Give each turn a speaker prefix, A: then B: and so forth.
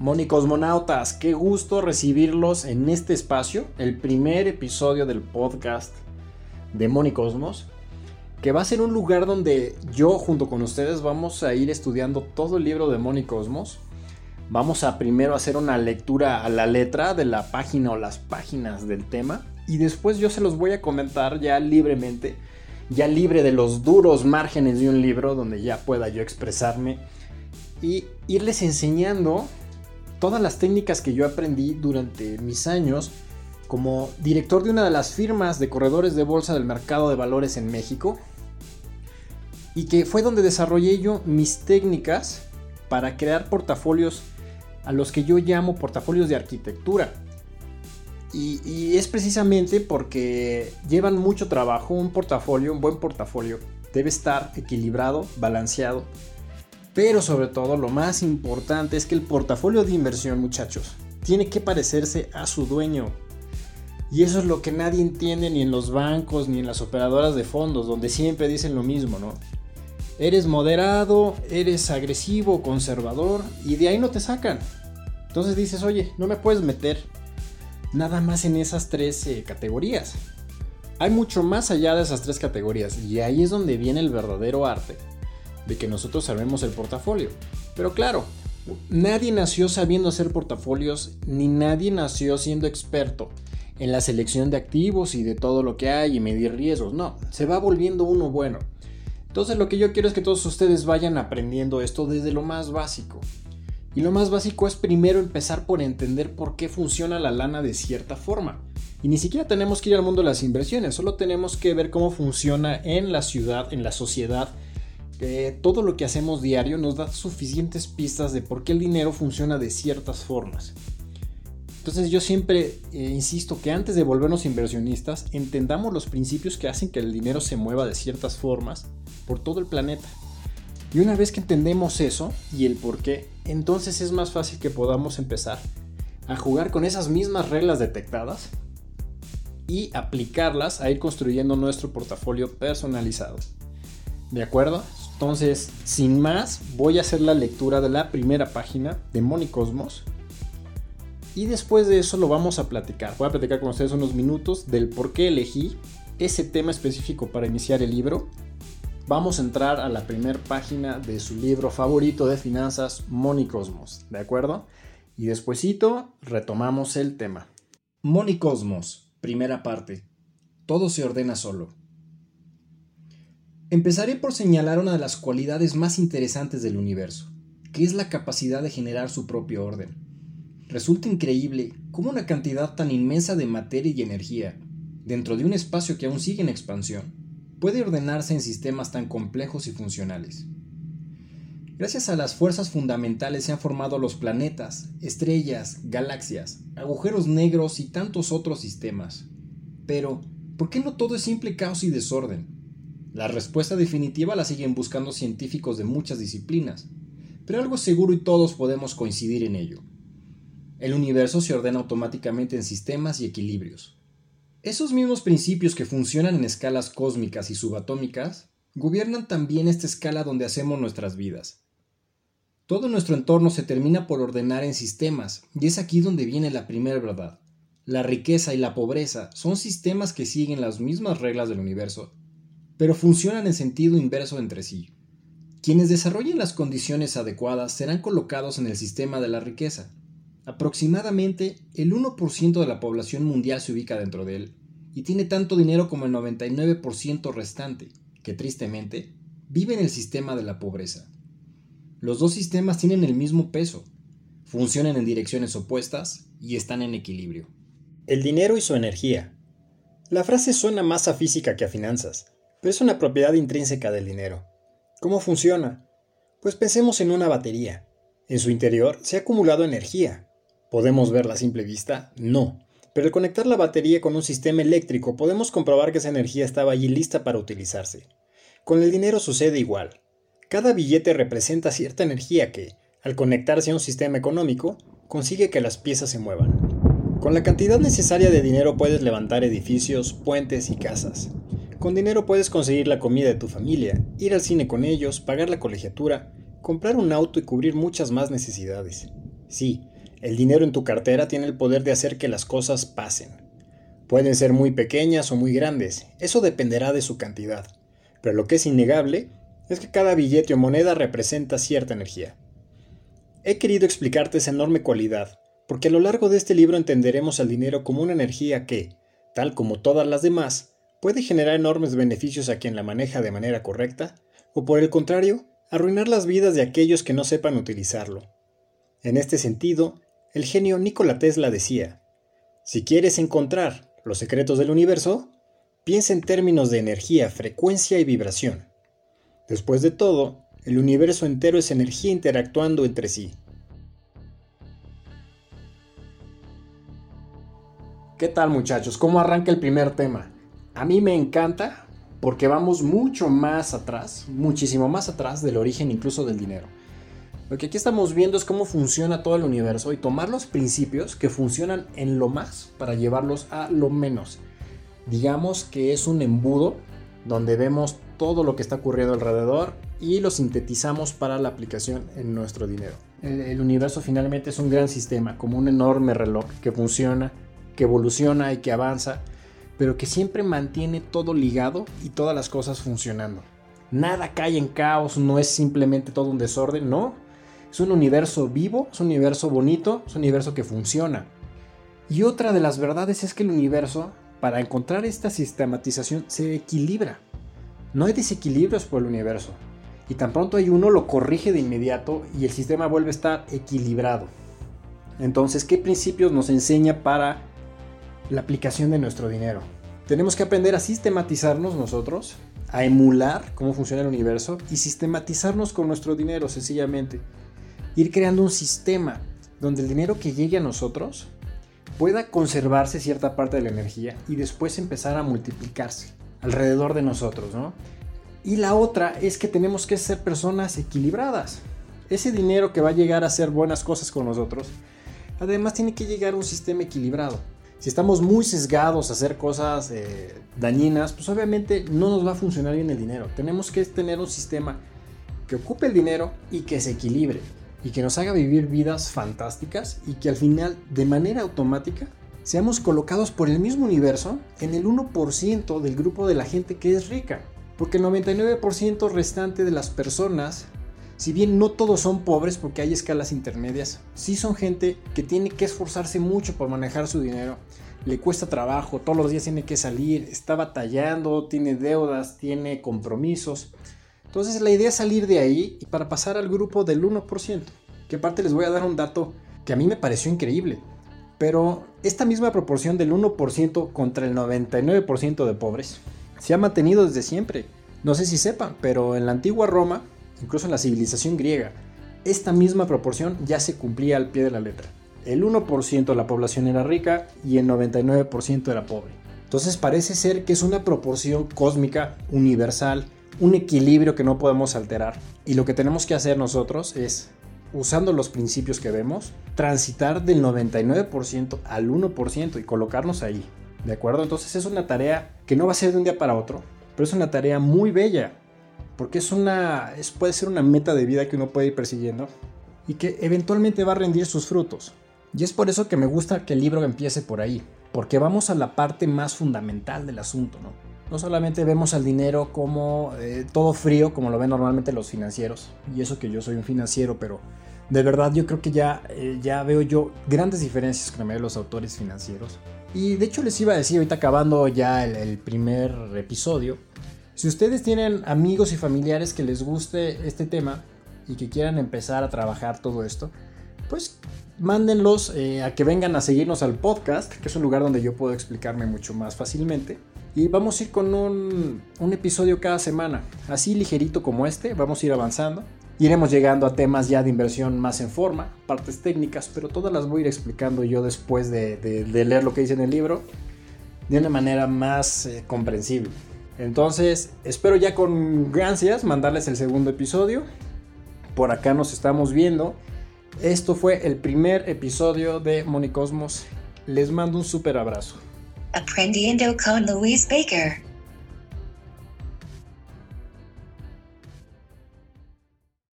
A: Monicosmonautas, qué gusto recibirlos en este espacio, el primer episodio del podcast de Monicosmos, que va a ser un lugar donde yo junto con ustedes vamos a ir estudiando todo el libro de Monicosmos. Vamos a primero hacer una lectura a la letra de la página o las páginas del tema y después yo se los voy a comentar ya libremente, ya libre de los duros márgenes de un libro donde ya pueda yo expresarme y irles enseñando todas las técnicas que yo aprendí durante mis años como director de una de las firmas de corredores de bolsa del mercado de valores en México y que fue donde desarrollé yo mis técnicas para crear portafolios a los que yo llamo portafolios de arquitectura. Y, es precisamente porque llevan mucho trabajo, un portafolio, un buen portafolio, debe estar equilibrado, balanceado pero sobre todo lo más importante es que el portafolio de inversión, muchachos, tiene que parecerse a su dueño. Y eso es lo que nadie entiende ni en los bancos ni en las operadoras de fondos, donde siempre dicen lo mismo, ¿no? Eres moderado, eres agresivo, conservador, y de ahí no te sacan. Entonces dices, oye, no me puedes meter nada más en esas tres eh, categorías. Hay mucho más allá de esas tres categorías, y ahí es donde viene el verdadero arte de que nosotros sabemos el portafolio. Pero claro, nadie nació sabiendo hacer portafolios, ni nadie nació siendo experto en la selección de activos y de todo lo que hay y medir riesgos. No, se va volviendo uno bueno. Entonces lo que yo quiero es que todos ustedes vayan aprendiendo esto desde lo más básico. Y lo más básico es primero empezar por entender por qué funciona la lana de cierta forma. Y ni siquiera tenemos que ir al mundo de las inversiones, solo tenemos que ver cómo funciona en la ciudad, en la sociedad, todo lo que hacemos diario nos da suficientes pistas de por qué el dinero funciona de ciertas formas. Entonces yo siempre eh, insisto que antes de volvernos inversionistas, entendamos los principios que hacen que el dinero se mueva de ciertas formas por todo el planeta. Y una vez que entendemos eso y el por qué, entonces es más fácil que podamos empezar a jugar con esas mismas reglas detectadas y aplicarlas a ir construyendo nuestro portafolio personalizado. ¿De acuerdo? Entonces, sin más, voy a hacer la lectura de la primera página de Monicosmos. Y después de eso lo vamos a platicar. Voy a platicar con ustedes unos minutos del por qué elegí ese tema específico para iniciar el libro. Vamos a entrar a la primera página de su libro favorito de finanzas, Monicosmos. ¿De acuerdo? Y despuesito retomamos el tema. Monicosmos, primera parte. Todo se ordena solo. Empezaré por señalar una de las cualidades más interesantes del universo, que es la capacidad de generar su propio orden. Resulta increíble cómo una cantidad tan inmensa de materia y energía, dentro de un espacio que aún sigue en expansión, puede ordenarse en sistemas tan complejos y funcionales. Gracias a las fuerzas fundamentales se han formado los planetas, estrellas, galaxias, agujeros negros y tantos otros sistemas. Pero, ¿por qué no todo es simple caos y desorden? La respuesta definitiva la siguen buscando científicos de muchas disciplinas, pero algo seguro y todos podemos coincidir en ello. El universo se ordena automáticamente en sistemas y equilibrios. Esos mismos principios que funcionan en escalas cósmicas y subatómicas gobiernan también esta escala donde hacemos nuestras vidas. Todo nuestro entorno se termina por ordenar en sistemas, y es aquí donde viene la primera verdad. La riqueza y la pobreza son sistemas que siguen las mismas reglas del universo pero funcionan en sentido inverso entre sí. Quienes desarrollen las condiciones adecuadas serán colocados en el sistema de la riqueza. Aproximadamente el 1% de la población mundial se ubica dentro de él, y tiene tanto dinero como el 99% restante, que tristemente vive en el sistema de la pobreza. Los dos sistemas tienen el mismo peso, funcionan en direcciones opuestas y están en equilibrio.
B: El dinero y su energía. La frase suena más a física que a finanzas, es una propiedad intrínseca del dinero. ¿Cómo funciona? Pues pensemos en una batería. En su interior se ha acumulado energía. ¿Podemos verla a simple vista? No. Pero al conectar la batería con un sistema eléctrico podemos comprobar que esa energía estaba allí lista para utilizarse. Con el dinero sucede igual. Cada billete representa cierta energía que, al conectarse a un sistema económico, consigue que las piezas se muevan. Con la cantidad necesaria de dinero puedes levantar edificios, puentes y casas. Con dinero puedes conseguir la comida de tu familia, ir al cine con ellos, pagar la colegiatura, comprar un auto y cubrir muchas más necesidades. Sí, el dinero en tu cartera tiene el poder de hacer que las cosas pasen. Pueden ser muy pequeñas o muy grandes, eso dependerá de su cantidad. Pero lo que es innegable es que cada billete o moneda representa cierta energía. He querido explicarte esa enorme cualidad, porque a lo largo de este libro entenderemos al dinero como una energía que, tal como todas las demás, puede generar enormes beneficios a quien la maneja de manera correcta, o por el contrario, arruinar las vidas de aquellos que no sepan utilizarlo. En este sentido, el genio Nikola Tesla decía, si quieres encontrar los secretos del universo, piensa en términos de energía, frecuencia y vibración. Después de todo, el universo entero es energía interactuando entre sí.
A: ¿Qué tal muchachos? ¿Cómo arranca el primer tema? A mí me encanta porque vamos mucho más atrás, muchísimo más atrás del origen incluso del dinero. Lo que aquí estamos viendo es cómo funciona todo el universo y tomar los principios que funcionan en lo más para llevarlos a lo menos. Digamos que es un embudo donde vemos todo lo que está ocurriendo alrededor y lo sintetizamos para la aplicación en nuestro dinero. El, universo finalmente es un gran sistema, como un enorme reloj que funciona, que evoluciona y que avanza, pero que siempre mantiene todo ligado y todas las cosas funcionando. Nada cae en caos, no es simplemente todo un desorden, no. Es un universo vivo, es un universo bonito, es un universo que funciona. Y otra de las verdades es que el universo, para encontrar esta sistematización, se equilibra. No hay desequilibrios por el universo. Y tan pronto hay uno, lo corrige de inmediato y el sistema vuelve a estar equilibrado. Entonces, ¿qué principios nos enseña para la aplicación de nuestro dinero? Tenemos que aprender a sistematizarnos nosotros, a emular cómo funciona el universo y sistematizarnos con nuestro dinero sencillamente. Ir creando un sistema donde el dinero que llegue a nosotros pueda conservarse cierta parte de la energía y después empezar a multiplicarse alrededor de nosotros, ¿no? Y la otra es que tenemos que ser personas equilibradas. Ese dinero que va a llegar a hacer buenas cosas con nosotros, además tiene que llegar a un sistema equilibrado. Si estamos muy sesgados a hacer cosas eh, dañinas, pues obviamente no nos va a funcionar bien el dinero. Tenemos que tener un sistema que ocupe el dinero y que se equilibre y que nos haga vivir vidas fantásticas y que al final, de manera automática, seamos colocados por el mismo universo en el 1% del grupo de la gente que es rica. Porque el 99% restante de las personas, si bien no todos son pobres porque hay escalas intermedias, sí son gente que tiene que esforzarse mucho por manejar su dinero. Le cuesta trabajo, todos los días tiene que salir, está batallando, tiene deudas, tiene compromisos. Entonces la idea es salir de ahí y para pasar al grupo del 1%. Que aparte les voy a dar un dato que a mí me pareció increíble. Pero esta misma proporción del 1% contra el 99% de pobres se ha mantenido desde siempre. No sé si sepan, pero en la antigua Roma, incluso en la civilización griega, esta misma proporción ya se cumplía al pie de la letra. El 1% de la población era rica y el 99% era pobre. Entonces parece ser que es una proporción cósmica, universal, un equilibrio que no podemos alterar. Y lo que tenemos que hacer nosotros es usando los principios que vemos, transitar del 99% al 1% y colocarnos ahí. ¿De acuerdo? Entonces es una tarea que no va a ser de un día para otro, pero es una tarea muy bella, porque es una, es, puede ser una meta de vida que uno puede ir persiguiendo y que eventualmente va a rendir sus frutos. Y es por eso que me gusta que el libro empiece por ahí, porque vamos a la parte más fundamental del asunto, ¿no? No solamente vemos al dinero como eh, todo frío, como lo ven normalmente los financieros, y eso que yo soy un financiero, pero de verdad yo creo que ya, eh, ya veo yo grandes diferencias con los autores financieros. Y de hecho les iba a decir, ahorita acabando ya el, el primer episodio, si ustedes tienen amigos y familiares que les guste este tema y que quieran empezar a trabajar todo esto, pues mándenlos eh, a que vengan a seguirnos al podcast, que es un lugar donde yo puedo explicarme mucho más fácilmente. Y vamos a ir con un, episodio cada semana, así ligerito como este, vamos a ir avanzando. Iremos llegando a temas ya de inversión más en forma, partes técnicas, pero todas las voy a ir explicando yo después de, de, de leer lo que dice en el libro de una manera más eh, comprensible. Entonces, espero ya con ansias mandarles el segundo episodio. Por acá nos estamos viendo. Esto fue el primer episodio de Monicosmos. Les mando un súper abrazo.
C: Aprendiendo con Luis Baker.